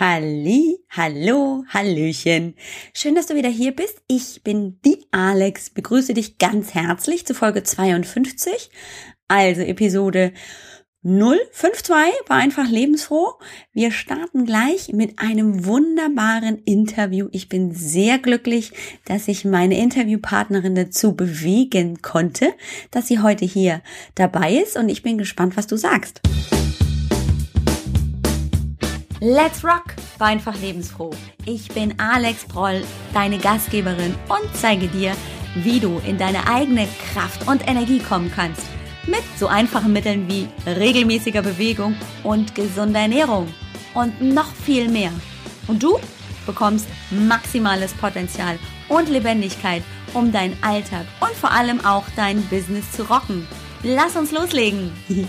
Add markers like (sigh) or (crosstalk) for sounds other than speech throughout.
Halli, hallo, hallöchen. Schön, dass du wieder hier bist. Ich bin die Alex. Begrüße dich ganz herzlich zu Folge 52. Also Episode 052 war einfach lebensfroh. Wir starten gleich mit einem wunderbaren Interview. Ich bin sehr glücklich, dass ich meine Interviewpartnerin dazu bewegen konnte, dass sie heute hier dabei ist und ich bin gespannt, was du sagst. Let's Rock war einfach lebensfroh. Ich bin Alex Broll, deine Gastgeberin und zeige dir, wie du in deine eigene Kraft und Energie kommen kannst. Mit so einfachen Mitteln wie regelmäßiger Bewegung und gesunder Ernährung. Und noch viel mehr. Und du bekommst maximales Potenzial und Lebendigkeit, um deinen Alltag und vor allem auch dein Business zu rocken. Lass uns loslegen! (laughs)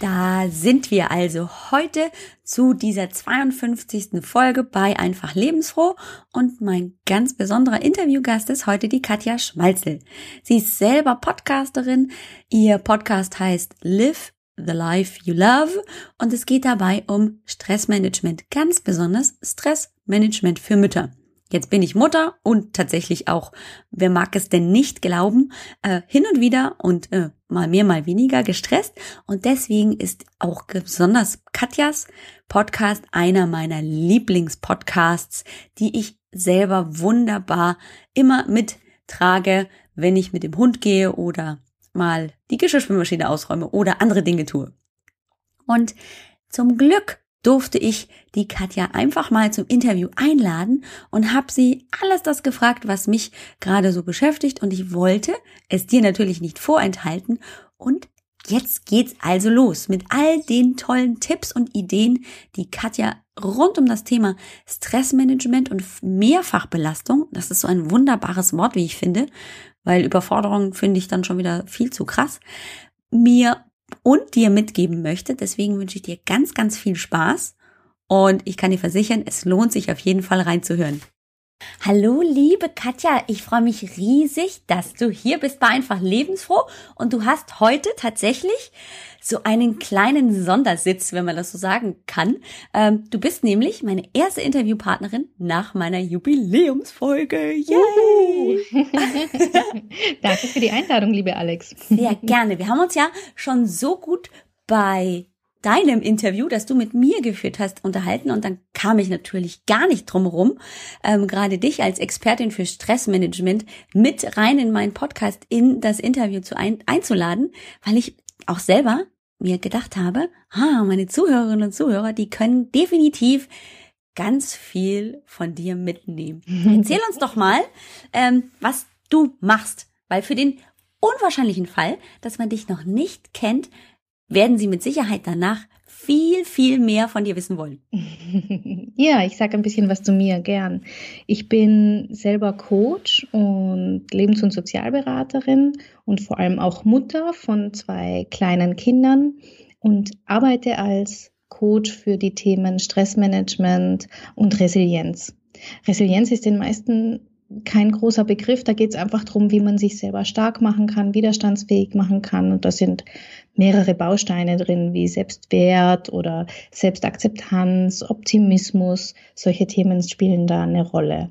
Da sind wir also heute zu dieser 52. Folge bei Einfach Lebensfroh und mein ganz besonderer Interviewgast ist heute die Katja Schmalzel. Sie ist selber Podcasterin. Ihr Podcast heißt Live the Life You Love und es geht dabei um Stressmanagement, ganz besonders Stressmanagement für Mütter. Jetzt bin ich Mutter und tatsächlich auch, wer mag es denn nicht glauben, äh, hin und wieder und äh, mal mehr, mal weniger gestresst. Und deswegen ist auch besonders Katjas Podcast einer meiner Lieblingspodcasts, die ich selber wunderbar immer mittrage, wenn ich mit dem Hund gehe oder mal die Geschirrspülmaschine ausräume oder andere Dinge tue. Und zum Glück durfte ich die Katja einfach mal zum Interview einladen und habe sie alles das gefragt, was mich gerade so beschäftigt. Und ich wollte es dir natürlich nicht vorenthalten. Und jetzt geht's also los mit all den tollen Tipps und Ideen, die Katja rund um das Thema Stressmanagement und Mehrfachbelastung, das ist so ein wunderbares Wort, wie ich finde, weil Überforderung finde ich dann schon wieder viel zu krass, mir und dir mitgeben möchte. Deswegen wünsche ich dir ganz, ganz viel Spaß und ich kann dir versichern, es lohnt sich auf jeden Fall reinzuhören. Hallo, liebe Katja, ich freue mich riesig, dass du hier bist bei Einfach Lebensfroh und du hast heute tatsächlich so einen kleinen Sondersitz, wenn man das so sagen kann. Ähm, du bist nämlich meine erste Interviewpartnerin nach meiner Jubiläumsfolge. Yay! (laughs) Danke für die Einladung, liebe Alex. Sehr gerne. Wir haben uns ja schon so gut bei deinem Interview, das du mit mir geführt hast, unterhalten und dann kam ich natürlich gar nicht drum herum, ähm, gerade dich als Expertin für Stressmanagement mit rein in meinen Podcast in das Interview zu ein, einzuladen, weil ich auch selber mir gedacht habe, ah, meine Zuhörerinnen und Zuhörer, die können definitiv ganz viel von dir mitnehmen. (laughs) Erzähl uns doch mal, ähm, was du machst, weil für den unwahrscheinlichen Fall, dass man dich noch nicht kennt, werden sie mit Sicherheit danach viel, viel mehr von dir wissen wollen. (laughs) Ja, ich sage ein bisschen was zu mir gern. Ich bin selber Coach und Lebens- und Sozialberaterin und vor allem auch Mutter von zwei kleinen Kindern und arbeite als Coach für die Themen Stressmanagement und Resilienz. Resilienz ist den meisten kein großer Begriff. Da geht es einfach darum, wie man sich selber stark machen kann, widerstandsfähig machen kann. Und da sind mehrere Bausteine drin, wie Selbstwert oder Selbstakzeptanz, Optimismus. Solche Themen spielen da eine Rolle.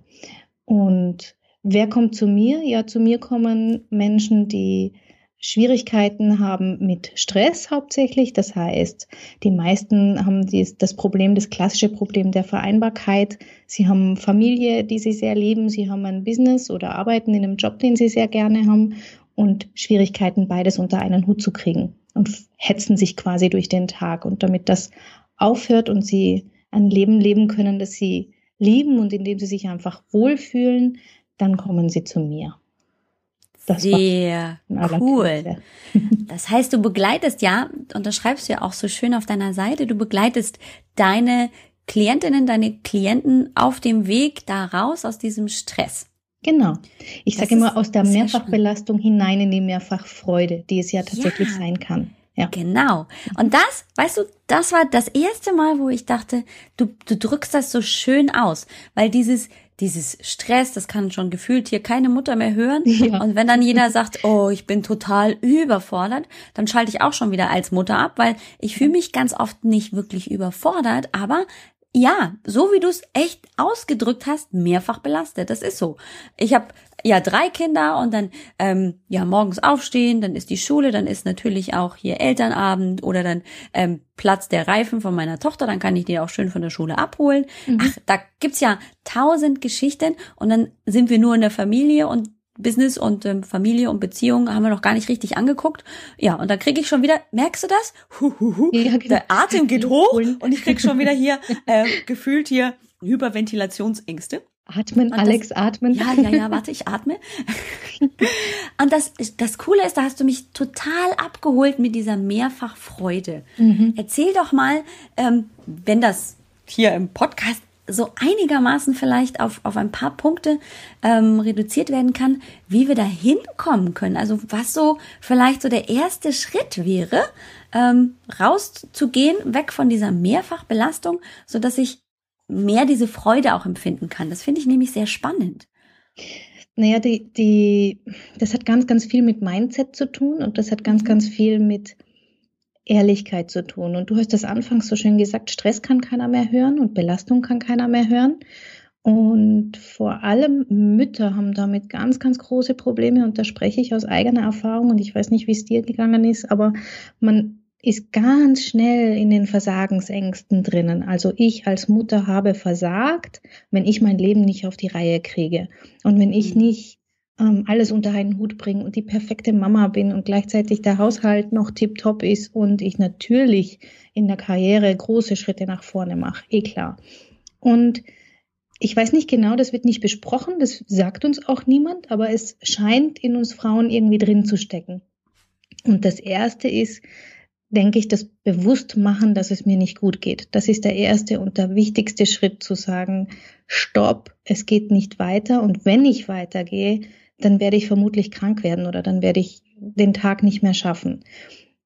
Und wer kommt zu mir? Ja, zu mir kommen Menschen, die Schwierigkeiten haben mit Stress hauptsächlich. Das heißt, die meisten haben dies, das Problem, das klassische Problem der Vereinbarkeit. Sie haben Familie, die sie sehr lieben. Sie haben ein Business oder arbeiten in einem Job, den sie sehr gerne haben und Schwierigkeiten, beides unter einen Hut zu kriegen und hetzen sich quasi durch den Tag. Und damit das aufhört und sie ein Leben leben können, das sie lieben und in dem sie sich einfach wohlfühlen, dann kommen sie zu mir. Das Sehr cool. (laughs) Das heißt, du begleitest ja, und das schreibst du ja auch so schön auf deiner Seite, du begleitest deine Klientinnen, deine Klienten auf dem Weg da raus aus diesem Stress. Genau. Ich sage immer aus der Mehrfachbelastung hinein in die Mehrfachfreude, die es ja tatsächlich ja. sein kann. Ja. Genau. Und das, weißt du, das war das erste Mal, wo ich dachte, du, du drückst das so schön aus, weil dieses, dieses Stress, das kann schon gefühlt hier keine Mutter mehr hören. (laughs) Ja. Und wenn dann jeder sagt, oh, ich bin total überfordert, dann schalte ich auch schon wieder als Mutter ab, weil ich fühle mich ganz oft nicht wirklich überfordert, aber ja, so wie du es echt ausgedrückt hast, mehrfach belastet. Das ist so. Ich habe ja drei Kinder und dann ähm, ja morgens aufstehen, dann ist die Schule, dann ist natürlich auch hier Elternabend oder dann ähm, Platz der Reifen von meiner Tochter, dann kann ich die auch schön von der Schule abholen. Mhm. Ach, da gibt's ja tausend Geschichten und dann sind wir nur in der Familie und Business und ähm, Familie und Beziehung haben wir noch gar nicht richtig angeguckt. Ja, und dann kriege ich schon wieder, merkst du das? Huhuhu, ja, genau. Der Atem geht hoch und ich krieg schon wieder hier äh, gefühlt hier Hyperventilationsängste. Atmen, und Alex, das, atmen. Ja, ja, ja, warte, ich atme. (laughs) und das, das Coole ist, da hast du mich total abgeholt mit dieser Mehrfachfreude. Mhm. Erzähl doch mal, ähm, wenn das hier im Podcast so einigermaßen vielleicht auf, auf ein paar Punkte ähm, reduziert werden kann, wie wir da hinkommen können. Also was so vielleicht so der erste Schritt wäre, ähm, rauszugehen, weg von dieser Mehrfachbelastung, so dass ich mehr diese Freude auch empfinden kann. Das finde ich nämlich sehr spannend. Naja, die, die, das hat ganz, ganz viel mit Mindset zu tun und das hat ganz, mhm. ganz viel mit Ehrlichkeit zu tun. Und du hast das anfangs so schön gesagt, Stress kann keiner mehr hören und Belastung kann keiner mehr hören. Und vor allem Mütter haben damit ganz, ganz große Probleme. Und da spreche ich aus eigener Erfahrung. Und ich weiß nicht, wie es dir gegangen ist, aber man ist ganz schnell in den Versagensängsten drinnen. Also ich als Mutter habe versagt, wenn ich mein Leben nicht auf die Reihe kriege. Und wenn ich mhm. nicht ähm, alles unter einen Hut bringen und die perfekte Mama bin und gleichzeitig der Haushalt noch tiptop ist und ich natürlich in der Karriere große Schritte nach vorne mache, eh klar. Und ich weiß nicht genau, das wird nicht besprochen, das sagt uns auch niemand, aber es scheint in uns Frauen irgendwie drin zu stecken. Und das erste ist, denke ich, das Bewusstmachen, dass es mir nicht gut geht. Das ist der erste und der wichtigste Schritt zu sagen, stopp, es geht nicht weiter und wenn ich weitergehe, dann werde ich vermutlich krank werden oder dann werde ich den Tag nicht mehr schaffen.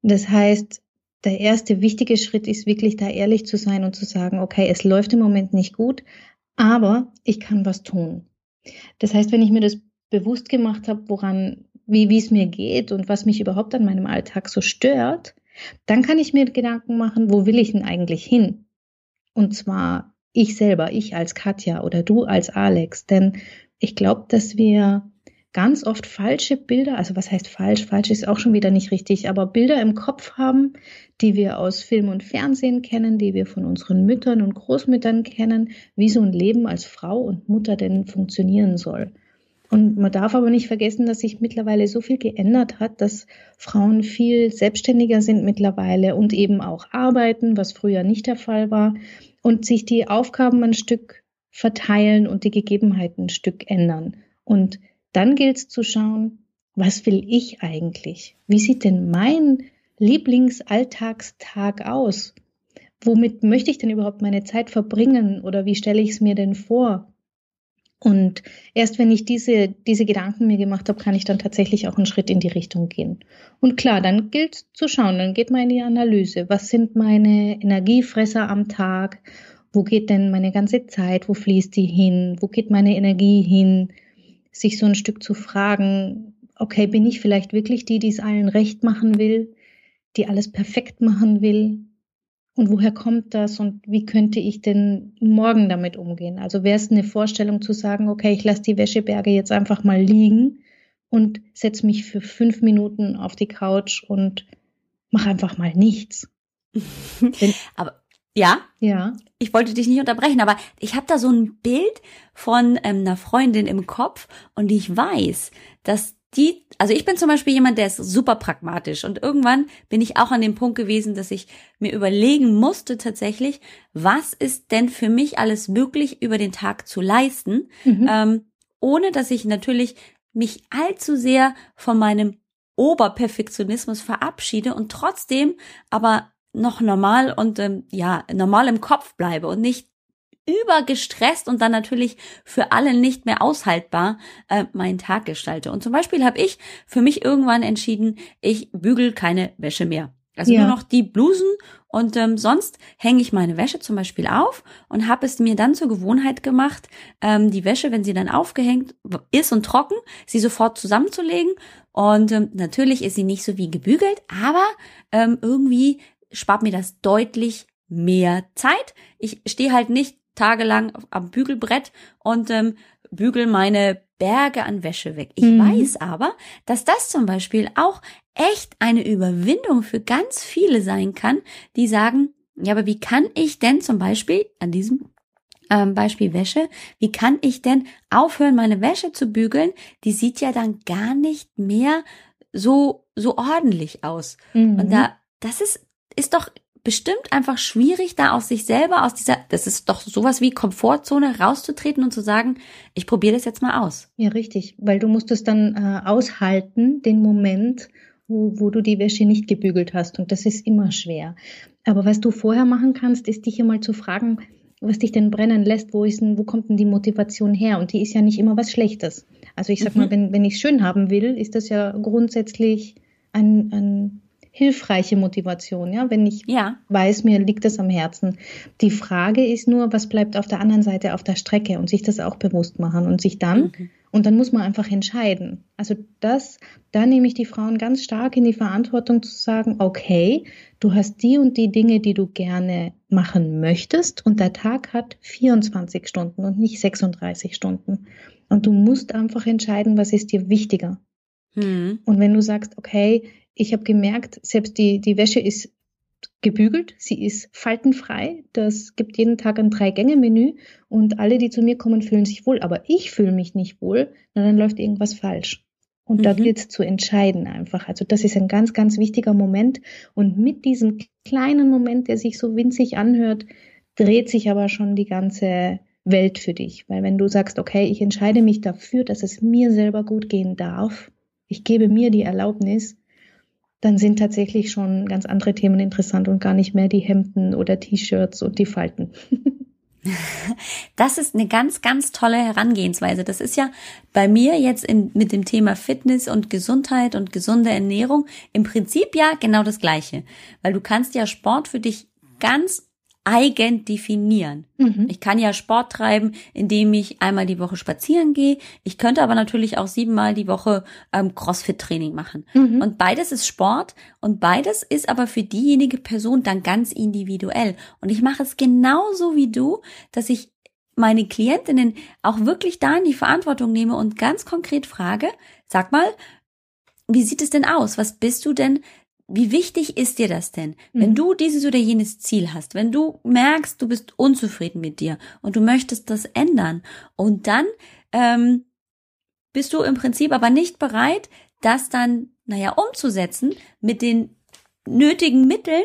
Das heißt, der erste wichtige Schritt ist wirklich da ehrlich zu sein und zu sagen, okay, es läuft im Moment nicht gut, aber ich kann was tun. Das heißt, wenn ich mir das bewusst gemacht habe, woran, wie, wie es mir geht und was mich überhaupt an meinem Alltag so stört, dann kann ich mir Gedanken machen, wo will ich denn eigentlich hin? Und zwar ich selber, ich als Katja oder du als Alex. Denn ich glaube, dass wir ganz oft falsche Bilder, also was heißt falsch? Falsch ist auch schon wieder nicht richtig, aber Bilder im Kopf haben, die wir aus Film und Fernsehen kennen, die wir von unseren Müttern und Großmüttern kennen, wie so ein Leben als Frau und Mutter denn funktionieren soll. Und man darf aber nicht vergessen, dass sich mittlerweile so viel geändert hat, dass Frauen viel selbstständiger sind mittlerweile und eben auch arbeiten, was früher nicht der Fall war, und sich die Aufgaben ein Stück verteilen und die Gegebenheiten ein Stück ändern. Und dann gilt es zu schauen, was will ich eigentlich? Wie sieht denn mein Lieblingsalltagstag aus? Womit möchte ich denn überhaupt meine Zeit verbringen oder wie stelle ich es mir denn vor? Und erst wenn ich diese, diese Gedanken mir gemacht habe, kann ich dann tatsächlich auch einen Schritt in die Richtung gehen. Und klar, dann gilt zu schauen, dann geht man in die Analyse. Was sind meine Energiefresser am Tag? Wo geht denn meine ganze Zeit? Wo fließt die hin? Wo geht meine Energie hin? Sich so ein Stück zu fragen, okay, bin ich vielleicht wirklich die, die es allen recht machen will, die alles perfekt machen will? Und woher kommt das und wie könnte ich denn morgen damit umgehen? Also wäre es eine Vorstellung zu sagen, okay, ich lasse die Wäscheberge jetzt einfach mal liegen und setze mich für fünf Minuten auf die Couch und mache einfach mal nichts. (laughs) Aber ja? Ja. Ich wollte dich nicht unterbrechen, aber ich habe da so ein Bild von ähm, einer Freundin im Kopf und ich weiß, dass die, also ich bin zum Beispiel jemand, der ist super pragmatisch und irgendwann bin ich auch an dem Punkt gewesen, dass ich mir überlegen musste tatsächlich, was ist denn für mich alles möglich über den Tag zu leisten, mhm. ähm, ohne dass ich natürlich mich allzu sehr von meinem Oberperfektionismus verabschiede und trotzdem aber noch normal und ähm, ja, normal im Kopf bleibe und nicht übergestresst und dann natürlich für alle nicht mehr aushaltbar äh, meinen Tag gestalte. Und zum Beispiel habe ich für mich irgendwann entschieden, ich bügel keine Wäsche mehr. Also ja. nur noch die Blusen und ähm, sonst hänge ich meine Wäsche zum Beispiel auf und habe es mir dann zur Gewohnheit gemacht, ähm, die Wäsche, wenn sie dann aufgehängt ist und trocken, sie sofort zusammenzulegen. Und ähm, natürlich ist sie nicht so wie gebügelt, aber ähm, irgendwie spart mir das deutlich mehr Zeit. Ich stehe halt nicht tagelang am Bügelbrett und ähm, bügel meine Berge an Wäsche weg. Ich mhm. weiß aber, dass das zum Beispiel auch echt eine Überwindung für ganz viele sein kann, die sagen, ja, aber wie kann ich denn zum Beispiel an diesem ähm, Beispiel Wäsche, wie kann ich denn aufhören, meine Wäsche zu bügeln? Die sieht ja dann gar nicht mehr so, so ordentlich aus. Mhm. Und da, das ist, ist doch bestimmt einfach schwierig, da aus sich selber, aus dieser, das ist doch sowas wie Komfortzone rauszutreten und zu sagen, ich probiere das jetzt mal aus. Ja, richtig, weil du musst es dann äh, aushalten, den Moment, wo, wo du die Wäsche nicht gebügelt hast. Und das ist immer schwer. Aber was du vorher machen kannst, ist dich einmal zu fragen, was dich denn brennen lässt, wo ist denn, wo kommt denn die Motivation her? Und die ist ja nicht immer was Schlechtes. Also ich sag mhm. mal, wenn, wenn ich es schön haben will, ist das ja grundsätzlich ein, ein hilfreiche Motivation, ja, wenn ich ja. weiß, mir liegt das am Herzen. Die Frage ist nur, was bleibt auf der anderen Seite auf der Strecke und sich das auch bewusst machen und sich dann, mhm. und dann muss man einfach entscheiden. Also das, da nehme ich die Frauen ganz stark in die Verantwortung zu sagen, okay, du hast die und die Dinge, die du gerne machen möchtest und der Tag hat 24 Stunden und nicht 36 Stunden. Und du musst einfach entscheiden, was ist dir wichtiger. Mhm. Und wenn du sagst, okay, ich habe gemerkt, selbst die, die Wäsche ist gebügelt, sie ist faltenfrei. Das gibt jeden Tag ein Drei-Gänge-Menü und alle, die zu mir kommen, fühlen sich wohl. Aber ich fühle mich nicht wohl, na, dann läuft irgendwas falsch. Und mhm. da gilt es zu entscheiden einfach. Also das ist ein ganz, ganz wichtiger Moment. Und mit diesem kleinen Moment, der sich so winzig anhört, dreht sich aber schon die ganze Welt für dich. Weil wenn du sagst, okay, ich entscheide mich dafür, dass es mir selber gut gehen darf, ich gebe mir die Erlaubnis, dann sind tatsächlich schon ganz andere Themen interessant und gar nicht mehr die Hemden oder T-Shirts und die Falten. (laughs) Das ist eine ganz, ganz tolle Herangehensweise. Das ist ja bei mir jetzt in, mit dem Thema Fitness und Gesundheit und gesunde Ernährung im Prinzip ja genau das Gleiche. Weil du kannst ja Sport für dich ganz eigen definieren. Mhm. Ich kann ja Sport treiben, indem ich einmal die Woche spazieren gehe. Ich könnte aber natürlich auch siebenmal die Woche ähm, Crossfit-Training machen. Mhm. Und beides ist Sport und beides ist aber für diejenige Person dann ganz individuell. Und ich mache es genauso wie du, dass ich meine Klientinnen auch wirklich da in die Verantwortung nehme und ganz konkret frage, sag mal, wie sieht es denn aus? Was bist du denn wie wichtig ist dir das denn, wenn mhm. du dieses oder jenes Ziel hast, wenn du merkst, du bist unzufrieden mit dir und du möchtest das ändern und dann ähm, bist du im Prinzip aber nicht bereit, das dann, naja, umzusetzen mit den nötigen Mitteln,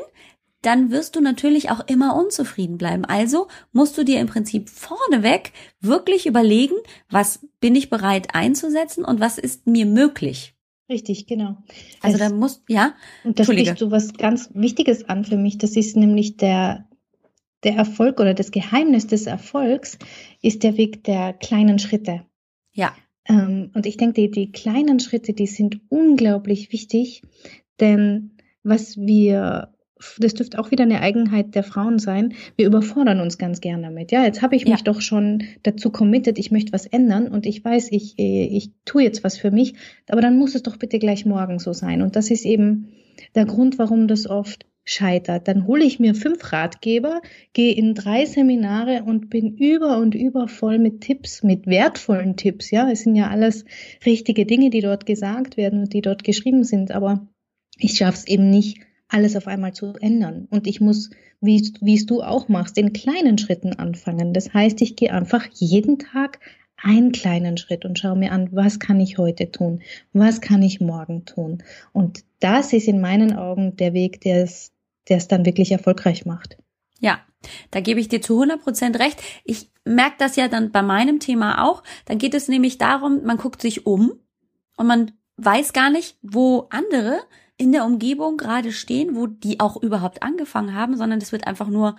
dann wirst du natürlich auch immer unzufrieden bleiben. Also musst du dir im Prinzip vorneweg wirklich überlegen, was bin ich bereit einzusetzen und was ist mir möglich. Richtig, genau. Also, da muss, ja. Und da sprichst du was ganz Wichtiges an für mich. Das ist nämlich der, der Erfolg oder das Geheimnis des Erfolgs ist der Weg der kleinen Schritte. Ja. Ähm, und ich denke, die, die kleinen Schritte, die sind unglaublich wichtig, denn was wir das dürfte auch wieder eine Eigenheit der Frauen sein. Wir überfordern uns ganz gern damit. Ja, jetzt habe ich mich ja. doch schon dazu committed, ich möchte was ändern und ich weiß, ich, äh, ich tue jetzt was für mich, aber dann muss es doch bitte gleich morgen so sein. Und das ist eben der Grund, warum das oft scheitert. Dann hole ich mir fünf Ratgeber, gehe in drei Seminare und bin über und über voll mit Tipps, mit wertvollen Tipps. Ja, es sind ja alles richtige Dinge, die dort gesagt werden und die dort geschrieben sind, aber ich schaffe es eben nicht, alles auf einmal zu ändern. Und ich muss, wie, wie es du auch machst, in kleinen Schritten anfangen. Das heißt, ich gehe einfach jeden Tag einen kleinen Schritt und schaue mir an, was kann ich heute tun? Was kann ich morgen tun? Und das ist in meinen Augen der Weg, der es, dann wirklich erfolgreich macht. Ja, da gebe ich dir zu 100 Prozent recht. Ich merke das ja dann bei meinem Thema auch. Dann geht es nämlich darum, man guckt sich um und man weiß gar nicht, wo andere in der Umgebung gerade stehen, wo die auch überhaupt angefangen haben, sondern es wird einfach nur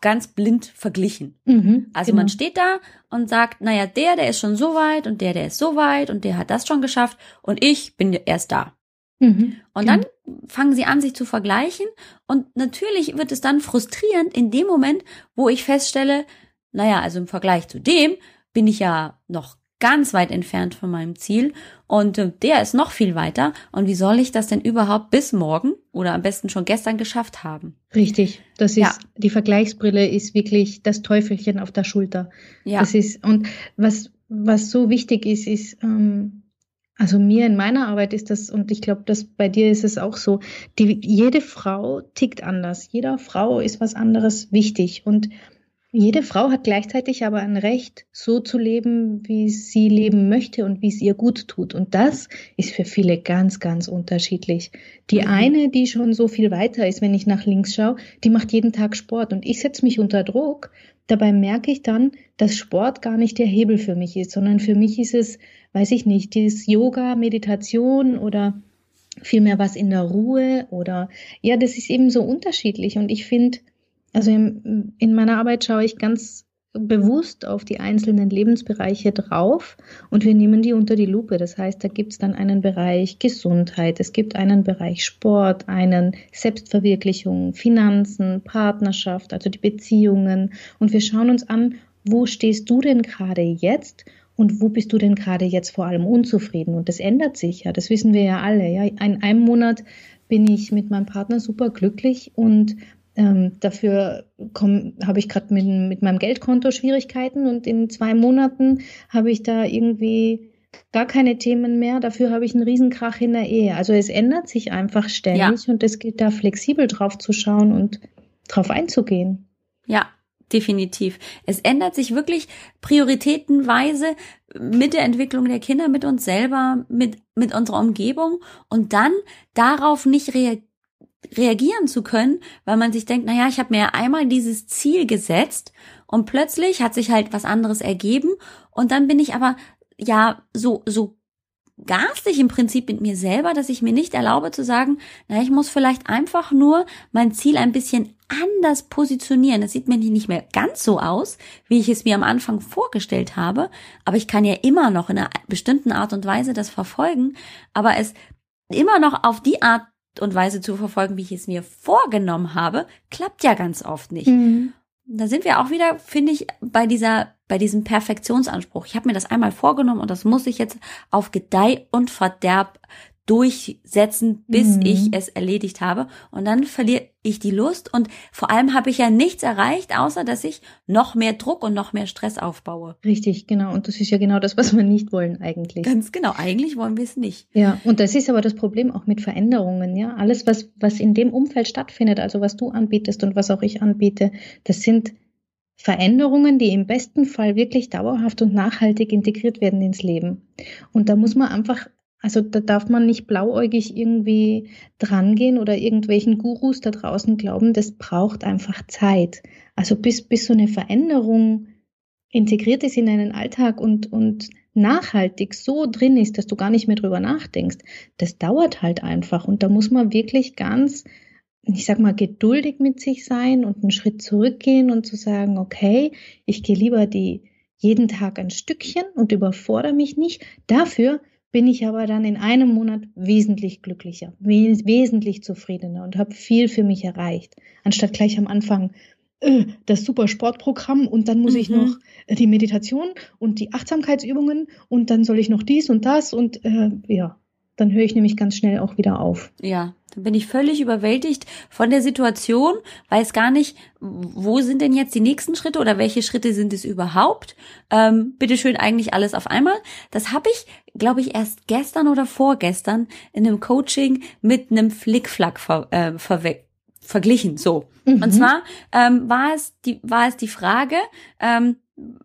ganz blind verglichen. Mhm, also genau. man steht da und sagt, naja, der, der ist schon so weit und der, der ist so weit und der hat das schon geschafft und ich bin erst da. Mhm, und genau. dann fangen sie an, sich zu vergleichen und natürlich wird es dann frustrierend in dem Moment, wo ich feststelle, naja, also im Vergleich zu dem bin ich ja noch ganz weit entfernt von meinem Ziel und äh, der ist noch viel weiter. Und wie soll ich das denn überhaupt bis morgen oder am besten schon gestern geschafft haben? Richtig. Das ist, ja. die Vergleichsbrille ist wirklich das Teufelchen auf der Schulter. Ja. Das ist, und was, was so wichtig ist, ist, ähm, also mir in meiner Arbeit ist das, und ich glaube, dass bei dir ist es auch so, die, jede Frau tickt anders. Jeder Frau ist was anderes wichtig. Und jede Frau hat gleichzeitig aber ein Recht, so zu leben, wie sie leben möchte und wie es ihr gut tut. Und das ist für viele ganz, ganz unterschiedlich. Die mhm. eine, die schon so viel weiter ist, wenn ich nach links schaue, die macht jeden Tag Sport und ich setze mich unter Druck. Dabei merke ich dann, dass Sport gar nicht der Hebel für mich ist, sondern für mich ist es, weiß ich nicht, dieses Yoga, Meditation oder vielmehr was in der Ruhe oder ja, das ist eben so unterschiedlich. Und ich finde, also in, in meiner Arbeit schaue ich ganz bewusst auf die einzelnen Lebensbereiche drauf und wir nehmen die unter die Lupe. Das heißt, da gibt es dann einen Bereich Gesundheit, es gibt einen Bereich Sport, einen Selbstverwirklichung, Finanzen, Partnerschaft, also die Beziehungen und wir schauen uns an, wo stehst du denn gerade jetzt und wo bist du denn gerade jetzt vor allem unzufrieden? Und das ändert sich ja, das wissen wir ja alle. Ja. In einem Monat bin ich mit meinem Partner super glücklich und ähm, dafür habe ich gerade mit, mit meinem Geldkonto Schwierigkeiten und in zwei Monaten habe ich da irgendwie gar keine Themen mehr. Dafür habe ich einen Riesenkrach in der Ehe. Also es ändert sich einfach ständig ja. und es gilt da flexibel drauf zu schauen und drauf einzugehen. Ja, definitiv. Es ändert sich wirklich prioritätenweise mit der Entwicklung der Kinder, mit uns selber, mit, mit unserer Umgebung und dann darauf nicht reagieren reagieren zu können, weil man sich denkt, naja, ich habe mir einmal dieses Ziel gesetzt und plötzlich hat sich halt was anderes ergeben und dann bin ich aber ja so so garstig im Prinzip mit mir selber, dass ich mir nicht erlaube zu sagen, na, ich muss vielleicht einfach nur mein Ziel ein bisschen anders positionieren. Das sieht mir nicht mehr ganz so aus, wie ich es mir am Anfang vorgestellt habe, aber ich kann ja immer noch in einer bestimmten Art und Weise das verfolgen, aber es immer noch auf die Art und Weise zu verfolgen, wie ich es mir vorgenommen habe, klappt ja ganz oft nicht. Mhm. Da sind wir auch wieder, finde ich, bei dieser, bei diesem Perfektionsanspruch. Ich habe mir das einmal vorgenommen und das muss ich jetzt auf Gedeih und Verderb durchsetzen, bis mhm. ich es erledigt habe. Und dann verliere ich die Lust und vor allem habe ich ja nichts erreicht, außer dass ich noch mehr Druck und noch mehr Stress aufbaue. Richtig, genau. Und das ist ja genau das, was wir nicht wollen eigentlich. Ganz genau. Eigentlich wollen wir es nicht. Ja, und das ist aber das Problem auch mit Veränderungen. Ja, alles, was, was in dem Umfeld stattfindet, also was du anbietest und was auch ich anbiete, das sind Veränderungen, die im besten Fall wirklich dauerhaft und nachhaltig integriert werden ins Leben. Und da muss man einfach also da darf man nicht blauäugig irgendwie drangehen oder irgendwelchen Gurus da draußen glauben, das braucht einfach Zeit. Also bis, bis so eine Veränderung integriert ist in deinen Alltag und, und nachhaltig so drin ist, dass du gar nicht mehr drüber nachdenkst, das dauert halt einfach. Und da muss man wirklich ganz, ich sag mal, geduldig mit sich sein und einen Schritt zurückgehen und zu sagen, okay, ich gehe lieber die jeden Tag ein Stückchen und überfordere mich nicht. Dafür bin ich aber dann in einem Monat wesentlich glücklicher, wesentlich zufriedener und habe viel für mich erreicht, anstatt gleich am Anfang äh, das super Sportprogramm und dann muss mhm. ich noch die Meditation und die Achtsamkeitsübungen und dann soll ich noch dies und das und äh, ja, dann höre ich nämlich ganz schnell auch wieder auf. Ja, dann bin ich völlig überwältigt von der Situation, weiß gar nicht, wo sind denn jetzt die nächsten Schritte oder welche Schritte sind es überhaupt? Ähm, bitteschön eigentlich alles auf einmal. Das habe ich, glaube ich, erst gestern oder vorgestern in einem Coaching mit einem Flickflack ver, äh, verwe verglichen. So. Mhm. Und zwar ähm, war es die war es die Frage, ähm,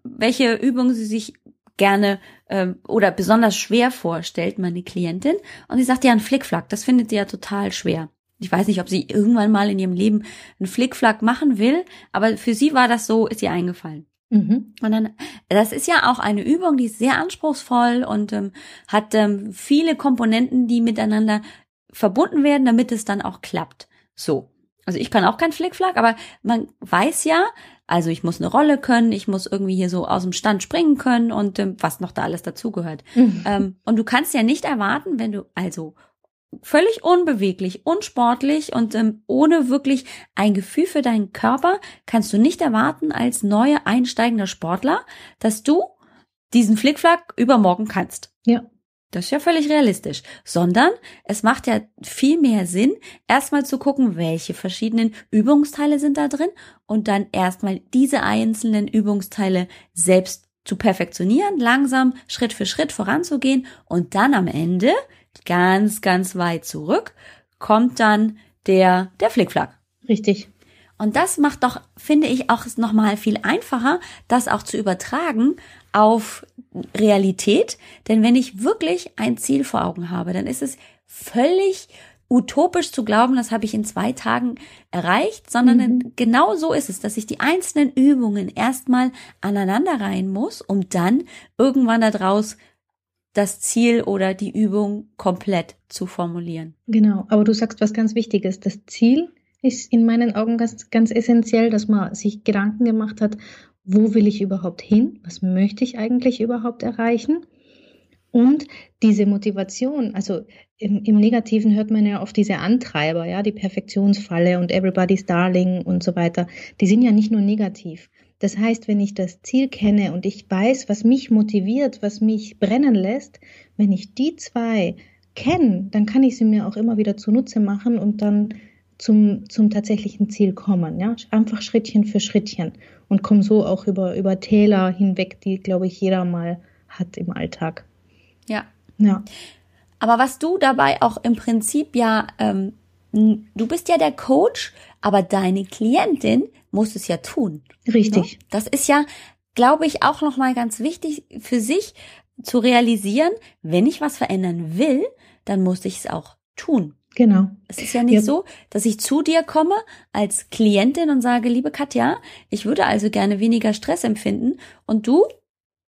welche Übungen sie sich gerne ähm, oder besonders schwer vorstellt, meine Klientin. Und sie sagt ja, ein Flickflack, das findet sie ja total schwer. Ich weiß nicht, ob sie irgendwann mal in ihrem Leben einen Flickflack machen will, aber für sie war das so, ist ihr eingefallen. Mhm. Und dann, das ist ja auch eine Übung, die ist sehr anspruchsvoll und ähm, hat ähm, viele Komponenten, die miteinander verbunden werden, damit es dann auch klappt. So. Also ich kann auch kein Flickflack, aber man weiß ja, also ich muss eine Rolle können, ich muss irgendwie hier so aus dem Stand springen können und ähm, was noch da alles dazugehört. Mhm. Ähm, und du kannst ja nicht erwarten, wenn du also völlig unbeweglich, unsportlich und ähm, ohne wirklich ein Gefühl für deinen Körper, kannst du nicht erwarten als neuer einsteigender Sportler, dass du diesen Flickflack übermorgen kannst. Ja. Das ist ja völlig realistisch. Sondern es macht ja viel mehr Sinn, erstmal zu gucken, welche verschiedenen Übungsteile sind da drin und dann erstmal diese einzelnen Übungsteile selbst zu perfektionieren, langsam Schritt für Schritt voranzugehen und dann am Ende ganz, ganz weit zurück kommt dann der, der Flickflack. Richtig. Und das macht doch, finde ich, auch nochmal viel einfacher, das auch zu übertragen auf Realität. Denn wenn ich wirklich ein Ziel vor Augen habe, dann ist es völlig utopisch zu glauben, das habe ich in zwei Tagen erreicht, sondern mhm. genau so ist es, dass ich die einzelnen Übungen erstmal aneinander rein muss, um dann irgendwann daraus das Ziel oder die Übung komplett zu formulieren. Genau, aber du sagst was ganz Wichtiges. Das Ziel ist in meinen Augen ganz, ganz essentiell, dass man sich Gedanken gemacht hat, wo will ich überhaupt hin? Was möchte ich eigentlich überhaupt erreichen? Und diese Motivation, also im, im, Negativen hört man ja oft diese Antreiber, ja, die Perfektionsfalle und Everybody's Darling und so weiter. Die sind ja nicht nur negativ. Das heißt, wenn ich das Ziel kenne und ich weiß, was mich motiviert, was mich brennen lässt, wenn ich die zwei kenne, dann kann ich sie mir auch immer wieder zunutze machen und dann zum, zum tatsächlichen Ziel kommen. Ja? Einfach Schrittchen für Schrittchen und komme so auch über, über Täler hinweg, die, glaube ich, jeder mal hat im Alltag. Ja. Ja. Aber was du dabei auch im Prinzip ja, ähm, du bist ja der Coach, aber deine Klientin muss es ja tun. Richtig. Ne? Das ist ja, glaube ich, auch nochmal ganz wichtig für sich zu realisieren, wenn ich was verändern will, dann muss ich es auch tun. Genau. Es ist ja nicht ja. so, dass ich zu dir komme als Klientin und sage, liebe Katja, ich würde also gerne weniger Stress empfinden und du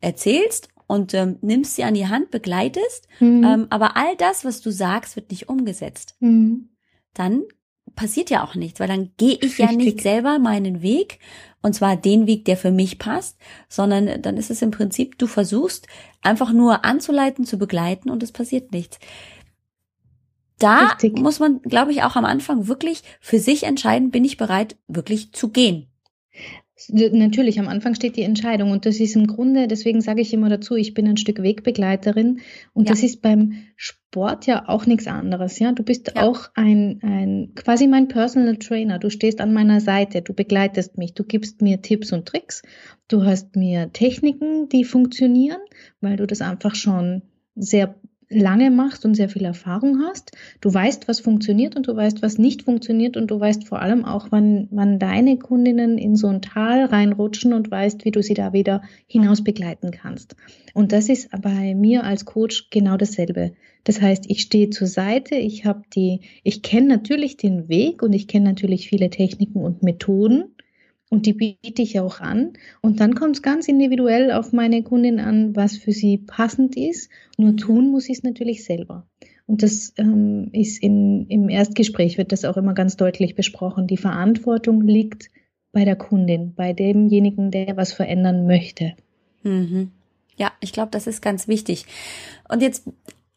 erzählst und ähm, nimmst sie an die Hand, begleitest, mhm. ähm, aber all das, was du sagst, wird nicht umgesetzt. Mhm. Dann passiert ja auch nichts, weil dann gehe ich Richtig. ja nicht selber meinen Weg und zwar den Weg, der für mich passt, sondern dann ist es im Prinzip, du versuchst einfach nur anzuleiten, zu begleiten und es passiert nichts da Richtig. muss man, glaube ich, auch am Anfang wirklich für sich entscheiden, bin ich bereit, wirklich zu gehen. Natürlich, am Anfang steht die Entscheidung und das ist im Grunde, deswegen sage ich immer dazu, ich bin ein Stück Wegbegleiterin und ja. das ist beim Sport ja auch nichts anderes, ja. Du bist ja. auch ein, ein, quasi mein Personal Trainer. Du stehst an meiner Seite, du begleitest mich, du gibst mir Tipps und Tricks, du hast mir Techniken, die funktionieren, weil du das einfach schon sehr lange machst und sehr viel Erfahrung hast. Du weißt, was funktioniert und du weißt, was nicht funktioniert und du weißt vor allem auch, wann, wann deine Kundinnen in so ein Tal reinrutschen und weißt, wie du sie da wieder hinaus begleiten kannst. Und das ist bei mir als Coach genau dasselbe. Das heißt, ich stehe zur Seite, ich habe die, ich kenne natürlich den Weg und ich kenne natürlich viele Techniken und Methoden und die biete ich auch an. Und dann kommt es ganz individuell auf meine Kundin an, was für sie passend ist. Nur tun muss ich es natürlich selber. Und das ähm, ist in, im Erstgespräch wird das auch immer ganz deutlich besprochen. Die Verantwortung liegt bei der Kundin, bei demjenigen, der was verändern möchte. Mhm. Ja, ich glaube, das ist ganz wichtig. Und jetzt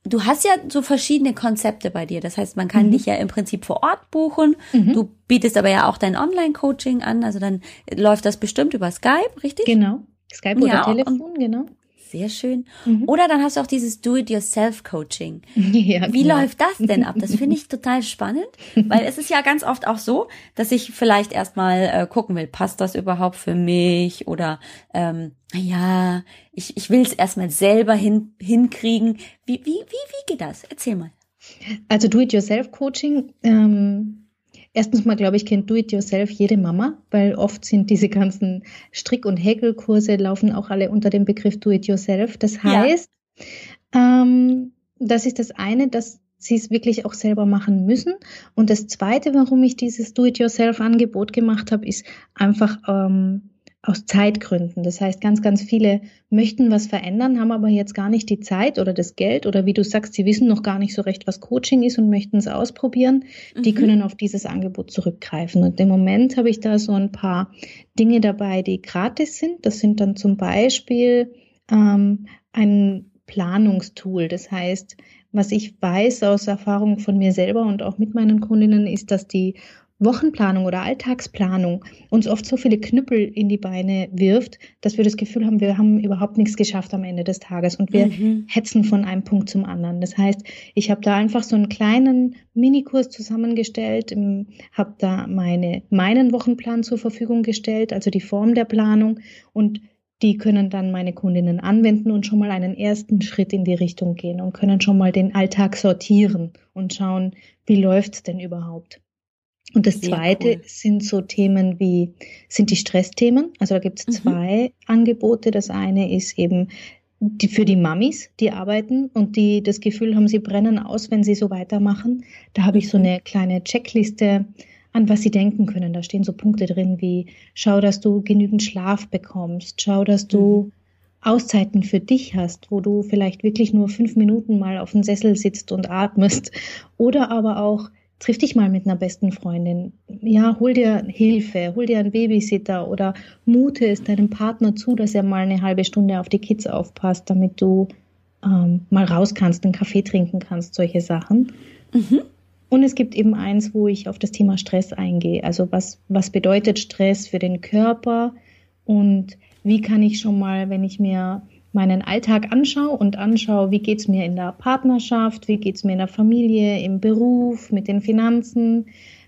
Du hast ja so verschiedene Konzepte bei dir. Das heißt, man kann mhm. dich ja im Prinzip vor Ort buchen. Mhm. Du bietest aber ja auch dein Online-Coaching an. Also dann läuft das bestimmt über Skype, richtig? Genau. Skype oder ja, Telefon, genau. Sehr schön. Mhm. Oder dann hast du auch dieses Do-it-yourself-Coaching. (laughs) Ja, Wie genau. läuft das denn ab? Das finde ich (laughs) total spannend, weil es ist ja ganz oft auch so, dass ich vielleicht erstmal äh, gucken will, passt das überhaupt für mich? Oder ähm, ja, ich, ich will es erstmal selber hin, hinkriegen. Wie, wie, wie, wie geht das? Erzähl mal. Also Do-it-yourself-Coaching ähm, Erstens mal, glaube ich, kennt Do-it-yourself jede Mama, weil oft sind diese ganzen Strick- und Häkelkurse laufen auch alle unter dem Begriff Do-it-yourself. Das heißt, ja. ähm, das ist das eine, dass sie es wirklich auch selber machen müssen. Und das zweite, warum ich dieses Do-it-yourself-Angebot gemacht habe, ist einfach ähm, aus Zeitgründen. Das heißt, ganz, ganz viele möchten was verändern, haben aber jetzt gar nicht die Zeit oder das Geld oder wie du sagst, sie wissen noch gar nicht so recht, was Coaching ist und möchten es ausprobieren. Mhm. Die können auf dieses Angebot zurückgreifen. Und im Moment habe ich da so ein paar Dinge dabei, die gratis sind. Das sind dann zum Beispiel ähm, ein Planungstool. Das heißt, was ich weiß aus Erfahrung von mir selber und auch mit meinen Kundinnen ist, dass die Wochenplanung oder Alltagsplanung uns oft so viele Knüppel in die Beine wirft, dass wir das Gefühl haben, wir haben überhaupt nichts geschafft am Ende des Tages und wir mhm. hetzen von einem Punkt zum anderen. Das heißt, ich habe da einfach so einen kleinen Minikurs zusammengestellt, habe da meine, meinen Wochenplan zur Verfügung gestellt, also die Form der Planung und die können dann meine Kundinnen anwenden und schon mal einen ersten Schritt in die Richtung gehen und können schon mal den Alltag sortieren und schauen, wie läuft's denn überhaupt. Und das Sehr zweite cool. sind so Themen wie, sind die Stressthemen. Also da gibt es mhm. zwei Angebote. Das eine ist eben die, für die Mamis, die arbeiten und die das Gefühl haben, sie brennen aus, wenn sie so weitermachen. Da habe ich so mhm. eine kleine Checkliste, an was sie denken können. Da stehen so Punkte drin wie, schau, dass du genügend Schlaf bekommst, schau, dass du mhm. Auszeiten für dich hast, wo du vielleicht wirklich nur fünf Minuten mal auf dem Sessel sitzt und atmest. Oder aber auch, triff dich mal mit einer besten Freundin. Ja, hol dir Hilfe, hol dir einen Babysitter oder mute es deinem Partner zu, dass er mal eine halbe Stunde auf die Kids aufpasst, damit du ähm, mal raus kannst, einen Kaffee trinken kannst, solche Sachen. Mhm. Und es gibt eben eins, wo ich auf das Thema Stress eingehe. Also was, was bedeutet Stress für den Körper und wie kann ich schon mal, wenn ich mir meinen Alltag anschaue und anschaue, wie geht's mir in der Partnerschaft, wie geht's mir in der Familie, im Beruf, mit den Finanzen,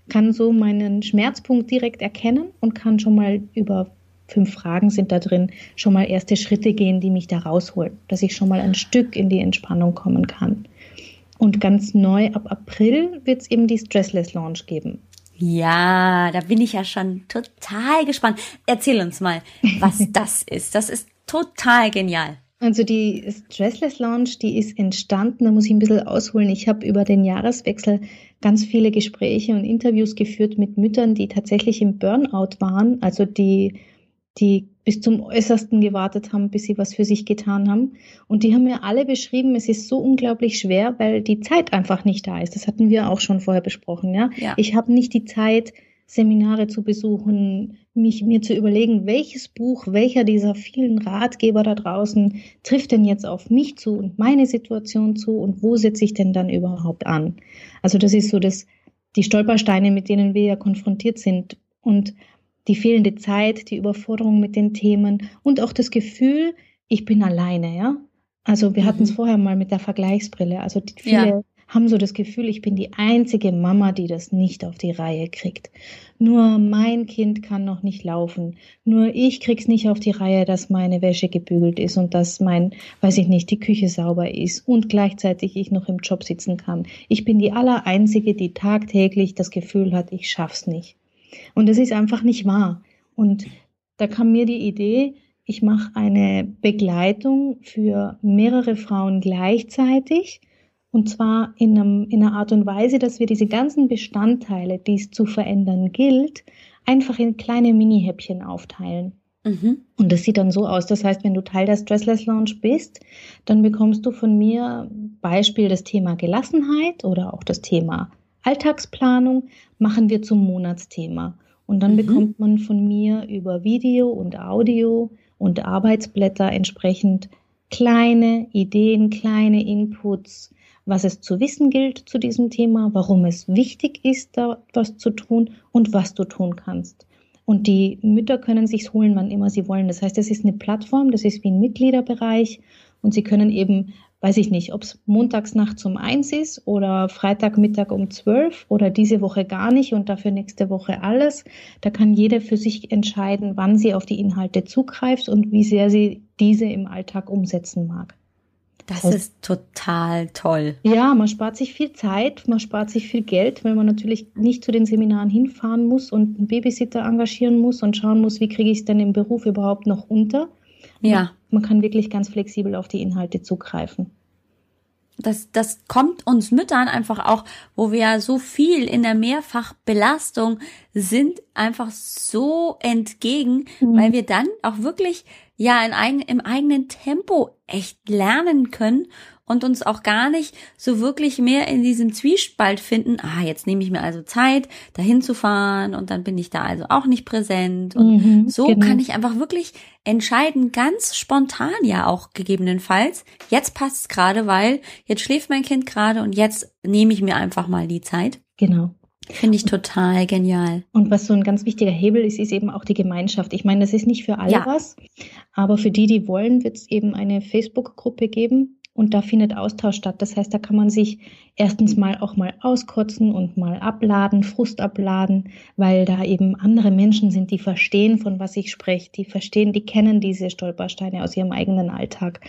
kann so meinen Schmerzpunkt direkt erkennen und kann schon mal über fünf Fragen sind da drin, schon mal erste Schritte gehen, die mich da rausholen, dass ich schon mal ein Stück in die Entspannung kommen kann. Und ganz neu ab April wird es eben die Stressless Launch geben. Ja, da bin ich ja schon total gespannt. Erzähl uns mal, was (laughs) das ist. Das ist total genial. Also die Stressless Lounge, die ist entstanden, da muss ich ein bisschen ausholen. Ich habe über den Jahreswechsel ganz viele Gespräche und Interviews geführt mit Müttern, die tatsächlich im Burnout waren, also die, die bis zum Äußersten gewartet haben, bis sie was für sich getan haben. Und die haben mir alle beschrieben, es ist so unglaublich schwer, weil die Zeit einfach nicht da ist. Das hatten wir auch schon vorher besprochen. Ja, ja. ich habe nicht die Zeit, Seminare zu besuchen, mich mir zu überlegen, welches Buch, welcher dieser vielen Ratgeber da draußen trifft denn jetzt auf mich zu und meine Situation zu und wo setze ich denn dann überhaupt an? Also das ist so das, die Stolpersteine, mit denen wir ja konfrontiert sind und die fehlende Zeit, die Überforderung mit den Themen und auch das Gefühl, ich bin alleine, ja. Also wir mhm. hatten es vorher mal mit der Vergleichsbrille. Also viele ja haben so das Gefühl, ich bin die einzige Mama, die das nicht auf die Reihe kriegt. Nur mein Kind kann noch nicht laufen. Nur ich krieg's nicht auf die Reihe, dass meine Wäsche gebügelt ist und dass mein, weiß ich nicht, die Küche sauber ist und gleichzeitig ich noch im Job sitzen kann. Ich bin die allereinzige, die tagtäglich das Gefühl hat, ich schaff's nicht. Und das ist einfach nicht wahr. Und da kam mir die Idee, ich mache eine Begleitung für mehrere Frauen gleichzeitig und zwar in, einem, in einer Art und Weise, dass wir diese ganzen Bestandteile, die es zu verändern gilt, einfach in kleine Mini-Häppchen aufteilen. Mhm. Und das sieht dann so aus. Das heißt, wenn du Teil der Stressless Lounge bist, dann bekommst du von mir Beispiel das Thema Gelassenheit oder auch das Thema Alltagsplanung, machen wir zum Monatsthema. Und dann mhm. bekommt man von mir über Video und Audio und Arbeitsblätter entsprechend kleine Ideen, kleine Inputs, was es zu wissen gilt zu diesem Thema, warum es wichtig ist, da was zu tun und was du tun kannst. Und die Mütter können sich's holen, wann immer sie wollen. Das heißt, es ist eine Plattform, das ist wie ein Mitgliederbereich und sie können eben, weiß ich nicht, ob es montags nachts um eins ist oder Freitagmittag um zwölf oder diese Woche gar nicht und dafür nächste Woche alles. Da kann jeder für sich entscheiden, wann sie auf die Inhalte zugreift und wie sehr sie diese im Alltag umsetzen mag. Das und, ist total toll. Ja, man spart sich viel Zeit, man spart sich viel Geld, weil man natürlich nicht zu den Seminaren hinfahren muss und einen Babysitter engagieren muss und schauen muss, wie kriege ich es denn im Beruf überhaupt noch unter. Ja. Man kann wirklich ganz flexibel auf die Inhalte zugreifen. Das, das kommt uns Müttern einfach auch, wo wir ja so viel in der Mehrfachbelastung sind, einfach so entgegen, mhm. weil wir dann auch wirklich ja in eigen, im eigenen Tempo echt lernen können und uns auch gar nicht so wirklich mehr in diesem Zwiespalt finden, ah, jetzt nehme ich mir also Zeit, dahin zu fahren und dann bin ich da also auch nicht präsent. Und mhm, so genau. kann ich einfach wirklich entscheiden, ganz spontan ja auch gegebenenfalls. Jetzt passt es gerade, weil jetzt schläft mein Kind gerade und jetzt nehme ich mir einfach mal die Zeit. Genau. Finde ich total genial. Und was so ein ganz wichtiger Hebel ist, ist eben auch die Gemeinschaft. Ich meine, das ist nicht für alle ja. was, aber für die, die wollen, wird es eben eine Facebook-Gruppe geben und da findet Austausch statt. Das heißt, da kann man sich erstens mal auch mal auskotzen und mal abladen, Frust abladen, weil da eben andere Menschen sind, die verstehen, von was ich spreche, die verstehen, die kennen diese Stolpersteine aus ihrem eigenen Alltag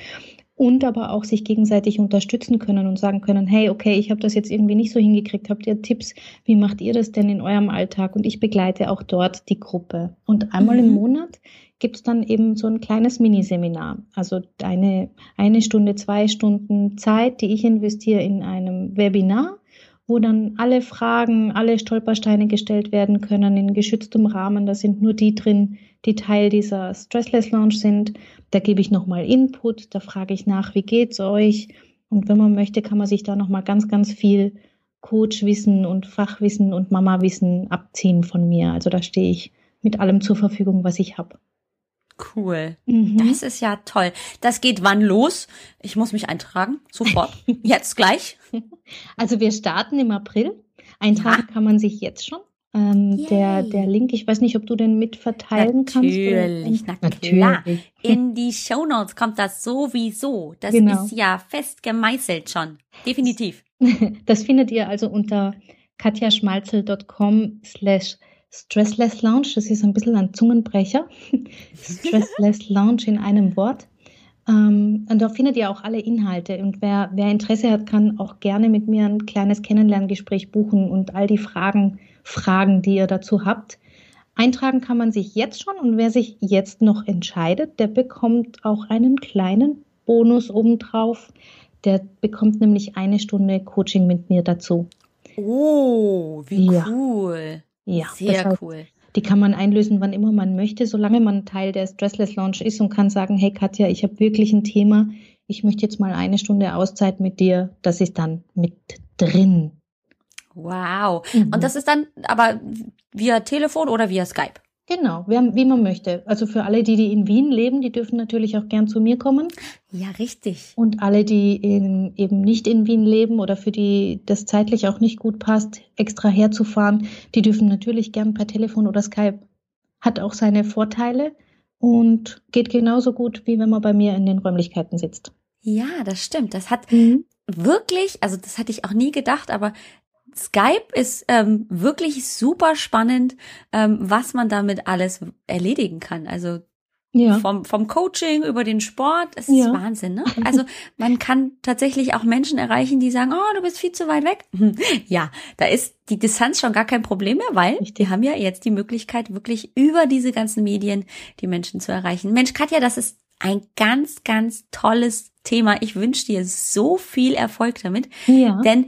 und aber auch sich gegenseitig unterstützen können und sagen können, hey, okay, ich habe das jetzt irgendwie nicht so hingekriegt, habt ihr Tipps, wie macht ihr das denn in eurem Alltag? Und ich begleite auch dort die Gruppe. Und einmal mhm. im Monat gibt es dann eben so ein kleines Miniseminar, also eine, eine Stunde, zwei Stunden Zeit, die ich investiere in einem Webinar, wo dann alle Fragen, alle Stolpersteine gestellt werden können in geschütztem Rahmen. Da sind nur die drin, die Teil dieser Stressless Lounge sind. Da gebe ich nochmal Input, da frage ich nach, wie geht's euch? Und wenn man möchte, kann man sich da nochmal ganz, ganz viel Coachwissen und Fachwissen und Mama-Wissen abziehen von mir. Also da stehe ich mit allem zur Verfügung, was ich habe. Cool. Mhm. Das ist ja toll. Das geht wann los? Ich muss mich eintragen. Sofort. (laughs) jetzt gleich. Also wir starten im April. Eintragen ja. kann man sich jetzt schon. Ähm, der, der Link, ich weiß nicht, ob du den mitverteilen natürlich, kannst. Na natürlich, na klar. In die Show Notes kommt das sowieso. Das genau. ist ja fest gemeißelt schon. Definitiv. (laughs) Das findet ihr also unter katjaschmalzel.com slash Stressless Lounge. Das ist ein bisschen ein Zungenbrecher. (laughs) Stressless Lounge in einem Wort. Ähm, und da findet ihr auch alle Inhalte. Und wer, wer Interesse hat, kann auch gerne mit mir ein kleines Kennenlerngespräch buchen und all die Fragen Fragen, die ihr dazu habt. Eintragen kann man sich jetzt schon und wer sich jetzt noch entscheidet, der bekommt auch einen kleinen Bonus obendrauf. Der bekommt nämlich eine Stunde Coaching mit mir dazu. Oh, wie ja. cool. Ja, sehr heißt, cool. Die kann man einlösen, wann immer man möchte, solange man Teil der Stressless Launch ist und kann sagen, hey Katja, ich habe wirklich ein Thema, ich möchte jetzt mal eine Stunde Auszeit mit dir. Das ist dann mit drin. Wow. Mhm. Und das ist dann aber via Telefon oder via Skype? Genau, wie man möchte. Also für alle, die, die in Wien leben, die dürfen natürlich auch gern zu mir kommen. Ja, richtig. Und alle, die in, eben nicht in Wien leben oder für die das zeitlich auch nicht gut passt, extra herzufahren, die dürfen natürlich gern per Telefon oder Skype. Hat auch seine Vorteile und geht genauso gut, wie wenn man bei mir in den Räumlichkeiten sitzt. Ja, das stimmt. Das hat mhm. wirklich, also das hatte ich auch nie gedacht, aber Skype ist ähm, wirklich super spannend, ähm, was man damit alles erledigen kann. Also ja. vom, vom Coaching über den Sport, es ja. ist Wahnsinn, ne? Also man kann tatsächlich auch Menschen erreichen, die sagen, oh, du bist viel zu weit weg. (laughs) Ja, da ist die Distanz schon gar kein Problem mehr, weil die haben ja jetzt die Möglichkeit, wirklich über diese ganzen Medien die Menschen zu erreichen. Mensch, Katja, das ist ein ganz, ganz tolles Thema. Ich wünsche dir so viel Erfolg damit. Ja. Denn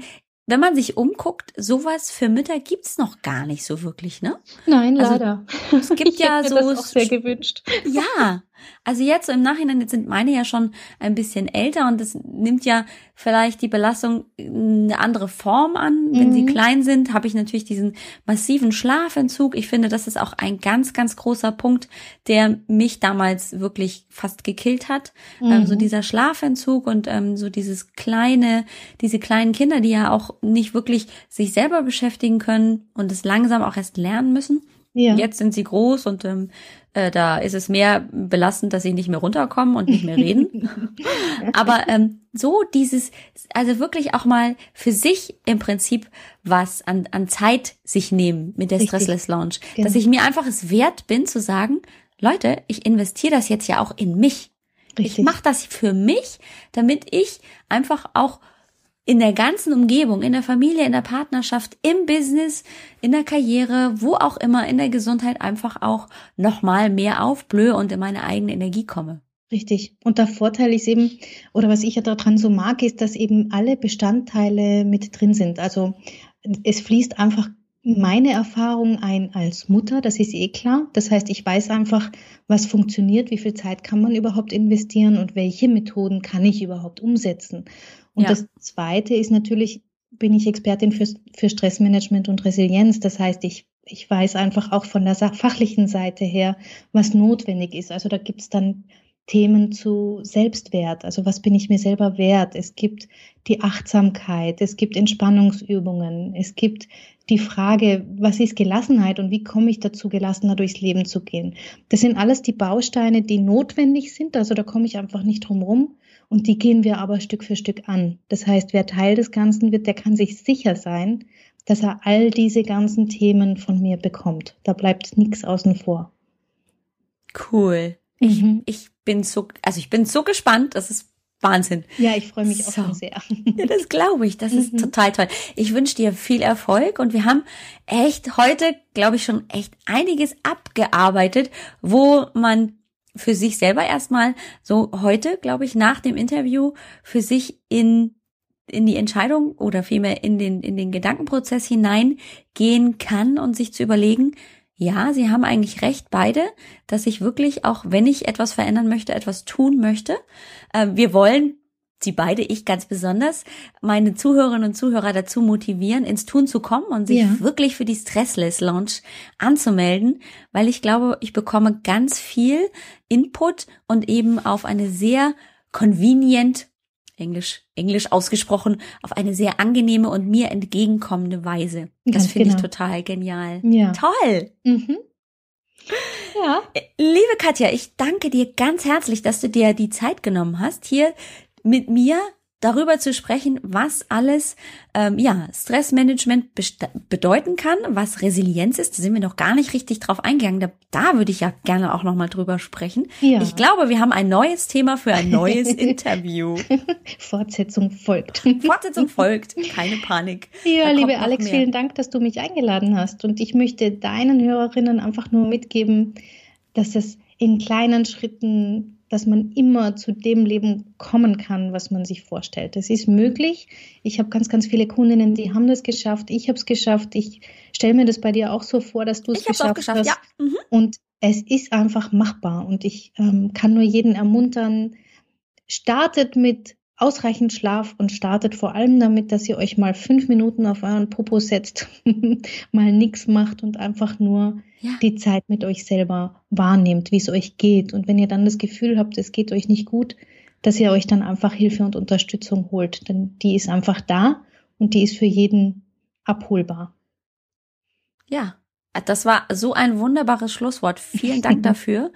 wenn man sich umguckt, sowas für Mütter gibt's noch gar nicht so wirklich, ne? Nein, also, leider. Es gibt (laughs) ich ja so. Das auch sehr gewünscht. Ja, also jetzt so im Nachhinein, jetzt sind meine ja schon ein bisschen älter und das nimmt ja vielleicht die Belastung eine andere Form an. Wenn mhm. sie klein sind, habe ich natürlich diesen massiven Schlafentzug. Ich finde, das ist auch ein ganz, ganz großer Punkt, der mich damals wirklich fast gekillt hat. Mhm. Ähm, so dieser Schlafentzug und ähm, so dieses kleine, diese kleinen Kinder, die ja auch nicht wirklich sich selber beschäftigen können und es langsam auch erst lernen müssen. Ja. Jetzt sind sie groß und ähm, äh, da ist es mehr belastend, dass sie nicht mehr runterkommen und nicht mehr reden. (laughs) Aber ähm, so dieses, also wirklich auch mal für sich im Prinzip was an, an Zeit sich nehmen mit der Richtig. Stressless Lounge. Genau. Dass ich mir einfach es wert bin zu sagen, Leute, ich investiere das jetzt ja auch in mich. Richtig. Ich mache das für mich, damit ich einfach auch in der ganzen Umgebung, in der Familie, in der Partnerschaft, im Business, in der Karriere, wo auch immer, in der Gesundheit einfach auch nochmal mehr aufblühe und in meine eigene Energie komme. Richtig. Und der Vorteil ist eben, oder was ich ja daran so mag, ist, dass eben alle Bestandteile mit drin sind. Also es fließt einfach meine Erfahrung ein als Mutter, das ist eh klar. Das heißt, ich weiß einfach, was funktioniert, wie viel Zeit kann man überhaupt investieren und welche Methoden kann ich überhaupt umsetzen. Und ja. das Zweite ist natürlich, bin ich Expertin für, für Stressmanagement und Resilienz. Das heißt, ich, ich weiß einfach auch von der fachlichen Seite her, was notwendig ist. Also da gibt's dann Themen zu Selbstwert, also was bin ich mir selber wert. Es gibt die Achtsamkeit, es gibt Entspannungsübungen, es gibt die Frage, was ist Gelassenheit und wie komme ich dazu, gelassener durchs Leben zu gehen. Das sind alles die Bausteine, die notwendig sind, also da komme ich einfach nicht drum rum und die gehen wir aber Stück für Stück an. Das heißt, wer Teil des Ganzen wird, der kann sich sicher sein, dass er all diese ganzen Themen von mir bekommt. Da bleibt nichts außen vor. Cool. Ich, mhm. ich bin so, also ich bin so gespannt. Das ist Wahnsinn. Ja, ich freue mich so. auch schon sehr. (laughs) Ja, das glaube ich. Das ist mhm. total toll. Ich wünsche dir viel Erfolg und wir haben echt heute, glaube ich, schon echt einiges abgearbeitet, wo man für sich selber erstmal so heute, glaube ich, nach dem Interview für sich in in die Entscheidung oder vielmehr in den in den Gedankenprozess hineingehen kann und sich zu überlegen, ja, Sie haben eigentlich recht, beide, dass ich wirklich, auch wenn ich etwas verändern möchte, etwas tun möchte. Äh, wir wollen, Sie beide, ich ganz besonders, meine Zuhörerinnen und Zuhörer dazu motivieren, ins Tun zu kommen und sich ja. wirklich für die Stressless Launch anzumelden, weil ich glaube, ich bekomme ganz viel Input und eben auf eine sehr convenient Englisch, Englisch ausgesprochen, auf eine sehr angenehme und mir entgegenkommende Weise. Das finde genau. ich total genial. Ja. Toll. Mhm. Ja. Äh, liebe Katja, ich danke dir ganz herzlich, dass du dir die Zeit genommen hast, hier mit mir darüber zu sprechen, was alles ähm, ja Stressmanagement bedeuten kann, was Resilienz ist. Da sind wir noch gar nicht richtig drauf eingegangen. Da, da würde ich ja gerne auch noch mal drüber sprechen. Ja. Ich glaube, wir haben ein neues Thema für ein neues (laughs) Interview. Fortsetzung folgt. Fortsetzung folgt. Keine Panik. Ja, liebe Alex, mehr. vielen Dank, dass du mich eingeladen hast. Und ich möchte deinen Hörerinnen einfach nur mitgeben, dass es in kleinen Schritten dass man immer zu dem Leben kommen kann, was man sich vorstellt. Das ist möglich. Ich habe ganz, ganz viele Kundinnen, die haben das geschafft. Ich habe es geschafft. Ich stelle mir das bei dir auch so vor, dass du es geschafft, geschafft, hast. Ja. Mhm. Und es ist einfach machbar. Und ich ähm, kann nur jeden ermuntern, startet mit ausreichend Schlaf und startet vor allem damit, dass ihr euch mal fünf Minuten auf euren Popo setzt, (laughs) mal nichts macht und einfach nur ja. die Zeit mit euch selber wahrnehmt, wie es euch geht. Und wenn ihr dann das Gefühl habt, es geht euch nicht gut, dass ihr euch dann einfach Hilfe und Unterstützung holt. Denn die ist einfach da und die ist für jeden abholbar. Ja, das war so ein wunderbares Schlusswort. Vielen Dank (laughs) dafür,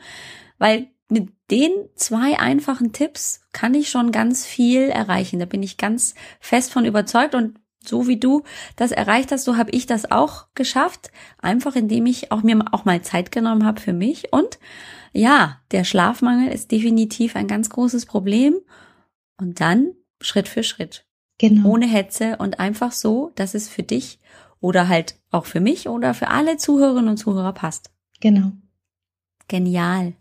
weil mit den zwei einfachen Tipps kann ich schon ganz viel erreichen. Da bin ich ganz fest von überzeugt und so wie du das erreicht hast, so habe ich das auch geschafft, einfach indem ich auch mir auch mal Zeit genommen habe für mich und ja, der Schlafmangel ist definitiv ein ganz großes Problem und dann Schritt für Schritt. Genau. Ohne Hetze und einfach so, dass es für dich oder halt auch für mich oder für alle Zuhörerinnen und Zuhörer passt. Genau. Genial.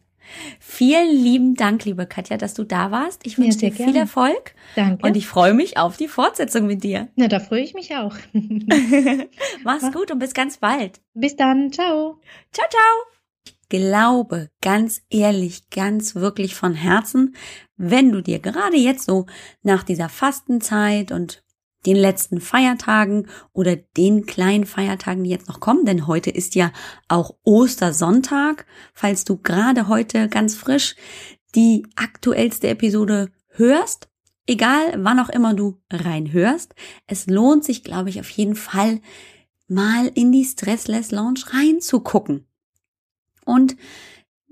Vielen lieben Dank, liebe Katja, dass du da warst. Ich wünsche ja, dir viel Erfolg. Danke. Und ich freue mich auf die Fortsetzung mit dir. Na, da freue ich mich auch. (laughs) Mach's Mach. gut und bis ganz bald. Bis dann. Ciao. Ciao, ciao. Ich glaube ganz ehrlich, ganz wirklich von Herzen, wenn du dir gerade jetzt so nach dieser Fastenzeit und den letzten Feiertagen oder den kleinen Feiertagen, die jetzt noch kommen, denn heute ist ja auch Ostersonntag, falls du gerade heute ganz frisch die aktuellste Episode hörst, egal wann auch immer du reinhörst, es lohnt sich, glaube ich, auf jeden Fall mal in die Stressless Lounge reinzugucken. Und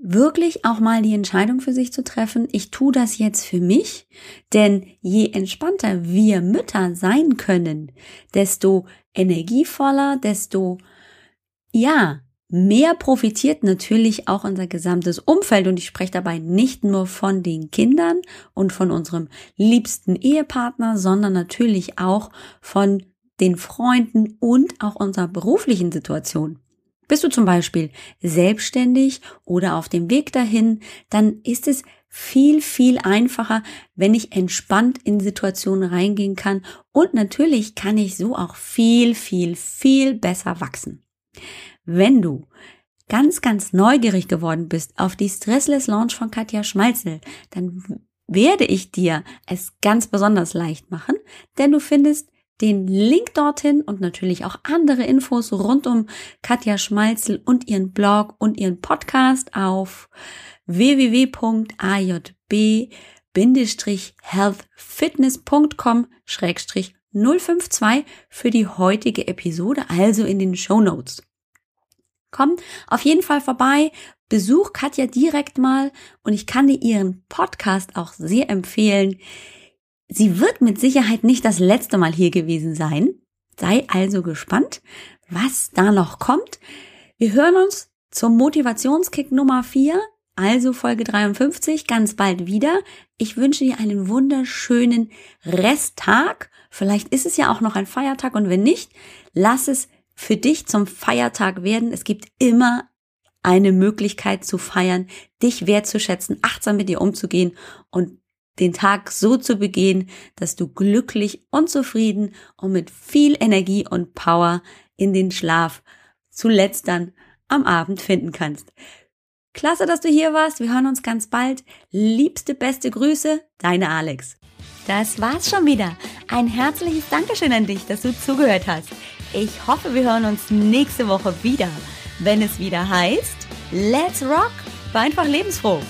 wirklich auch mal die Entscheidung für sich zu treffen, ich tue das jetzt für mich, denn je entspannter wir Mütter sein können, desto energievoller, desto, ja, mehr profitiert natürlich auch unser gesamtes Umfeld und ich spreche dabei nicht nur von den Kindern und von unserem liebsten Ehepartner, sondern natürlich auch von den Freunden und auch unserer beruflichen Situation. Bist du zum Beispiel selbstständig oder auf dem Weg dahin, dann ist es viel, viel einfacher, wenn ich entspannt in Situationen reingehen kann und natürlich kann ich so auch viel, viel, viel besser wachsen. Wenn du ganz, ganz neugierig geworden bist auf die Stressless Launch von Katja Schmalzel, dann werde ich dir es ganz besonders leicht machen, denn du findest den Link dorthin und natürlich auch andere Infos rund um Katja Schmalzel und ihren Blog und ihren Podcast auf www.ajb-healthfitness.com-052 für die heutige Episode, also in den Show Notes. Komm auf jeden Fall vorbei, besuch Katja direkt mal und ich kann dir ihren Podcast auch sehr empfehlen. Sie wird mit Sicherheit nicht das letzte Mal hier gewesen sein. Sei also gespannt, was da noch kommt. Wir hören uns zum Motivationskick Nummer 4, also Folge 53, ganz bald wieder. Ich wünsche dir einen wunderschönen Resttag. Vielleicht ist es ja auch noch ein Feiertag und wenn nicht, lass es für dich zum Feiertag werden. Es gibt immer eine Möglichkeit zu feiern, dich wertzuschätzen, achtsam mit dir umzugehen und den Tag so zu begehen, dass du glücklich und zufrieden und mit viel Energie und Power in den Schlaf zuletzt dann am Abend finden kannst. Klasse, dass du hier warst. Wir hören uns ganz bald. Liebste, beste Grüße, deine Alex. Das war's schon wieder. Ein herzliches Dankeschön an dich, dass du zugehört hast. Ich hoffe, wir hören uns nächste Woche wieder, wenn es wieder heißt Let's Rock, war einfach lebensfroh.